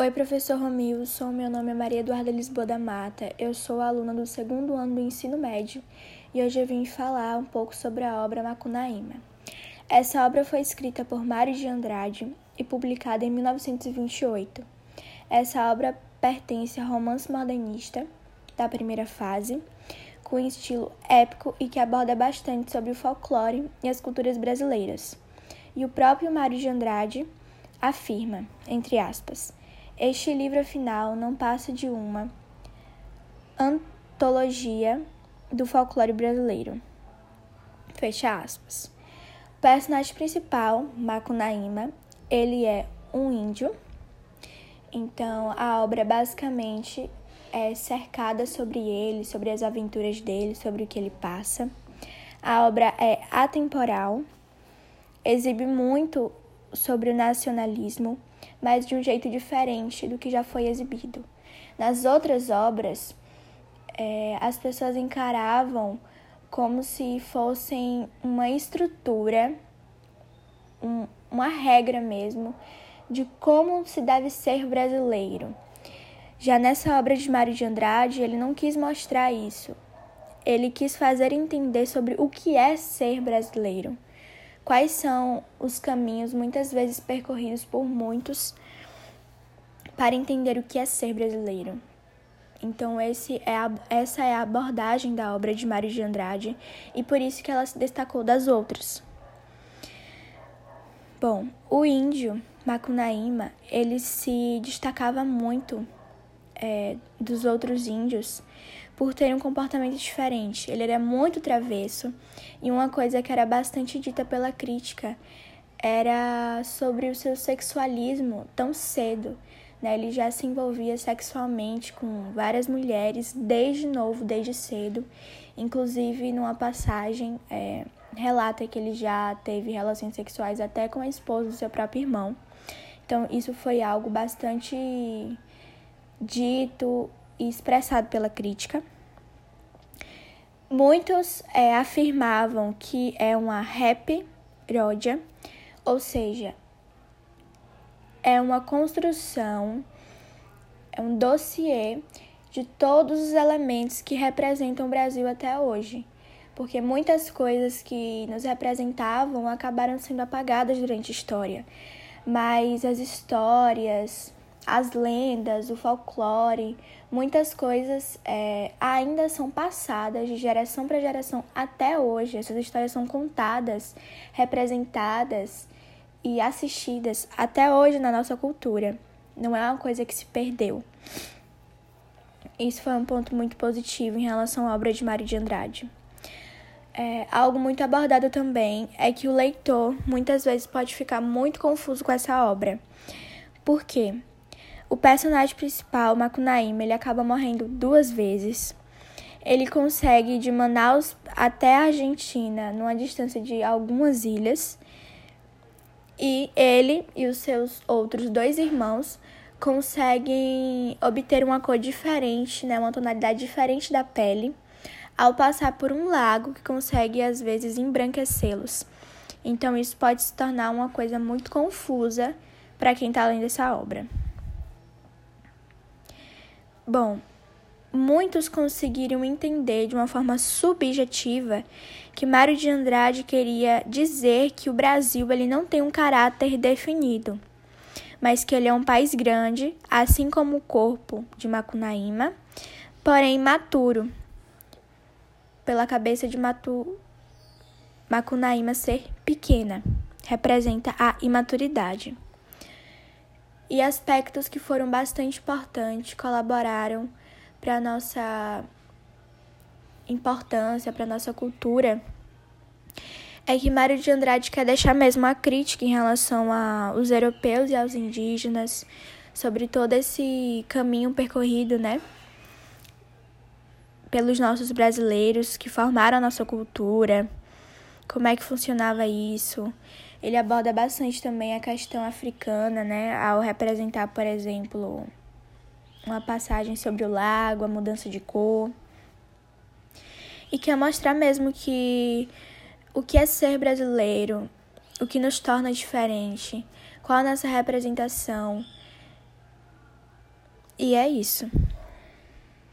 Oi, professor Romilson. Meu nome é Maria Eduarda Lisboa da Mata. Eu sou aluna do segundo ano do ensino médio e hoje eu vim falar um pouco sobre a obra Macunaíma. Essa obra foi escrita por Mário de Andrade e publicada em 1928. Essa obra pertence ao romance modernista da primeira fase, com estilo épico e que aborda bastante sobre o folclore e as culturas brasileiras. E o próprio Mário de Andrade afirma, entre aspas, este livro, afinal, não passa de uma antologia do folclore brasileiro. Fecha aspas. O personagem principal, Macunaíma, ele é um índio. Então, a obra basicamente é cercada sobre ele, sobre as aventuras dele, sobre o que ele passa. A obra é atemporal, exibe muito sobre o nacionalismo, mas de um jeito diferente do que já foi exibido. Nas outras obras, é, as pessoas encaravam como se fossem uma estrutura, um, uma regra mesmo, de como se deve ser brasileiro. Já nessa obra de Mário de Andrade, ele não quis mostrar isso. Ele quis fazer entender sobre o que é ser brasileiro quais são os caminhos muitas vezes percorridos por muitos para entender o que é ser brasileiro. Então esse é a, essa é a abordagem da obra de Mário de Andrade e por isso que ela se destacou das outras. Bom, o índio Macunaíma ele se destacava muito é, dos outros índios por ter um comportamento diferente. Ele era muito travesso e uma coisa que era bastante dita pela crítica era sobre o seu sexualismo tão cedo. Né? Ele já se envolvia sexualmente com várias mulheres desde novo, desde cedo. Inclusive, numa passagem, é, relata que ele já teve relações sexuais até com a esposa do seu próprio irmão. Então, isso foi algo bastante dito e expressado pela crítica. Muitos é, afirmavam que é uma rap rodia, ou seja, é uma construção, é um dossiê de todos os elementos que representam o Brasil até hoje. Porque muitas coisas que nos representavam acabaram sendo apagadas durante a história. Mas as histórias, as lendas, o folclore, muitas coisas é, ainda são passadas de geração para geração até hoje. Essas histórias são contadas, representadas e assistidas até hoje na nossa cultura. Não é uma coisa que se perdeu. Isso foi um ponto muito positivo em relação à obra de Mário de Andrade. É, algo muito abordado também é que o leitor muitas vezes pode ficar muito confuso com essa obra. Por quê? O personagem principal, Macunaíma, ele acaba morrendo duas vezes. Ele consegue ir de Manaus até a Argentina, numa distância de algumas ilhas. E ele e os seus outros dois irmãos conseguem obter uma cor diferente, né, uma tonalidade diferente da pele, ao passar por um lago que consegue às vezes embranquecê-los. Então isso pode se tornar uma coisa muito confusa para quem está lendo essa obra. Bom, muitos conseguiram entender de uma forma subjetiva que Mário de Andrade queria dizer que o Brasil ele não tem um caráter definido, mas que ele é um país grande, assim como o corpo de Macunaíma, porém maturo, pela cabeça de Matu... Macunaíma ser pequena, representa a imaturidade e aspectos que foram bastante importantes, colaboraram para a nossa importância, para a nossa cultura, é que Mário de Andrade quer deixar mesmo uma crítica em relação aos europeus e aos indígenas, sobre todo esse caminho percorrido, né? Pelos nossos brasileiros que formaram a nossa cultura, como é que funcionava isso. Ele aborda bastante também a questão africana, né, ao representar, por exemplo, uma passagem sobre o lago, a mudança de cor. E quer mostrar mesmo que o que é ser brasileiro, o que nos torna diferente, qual a nossa representação E é isso.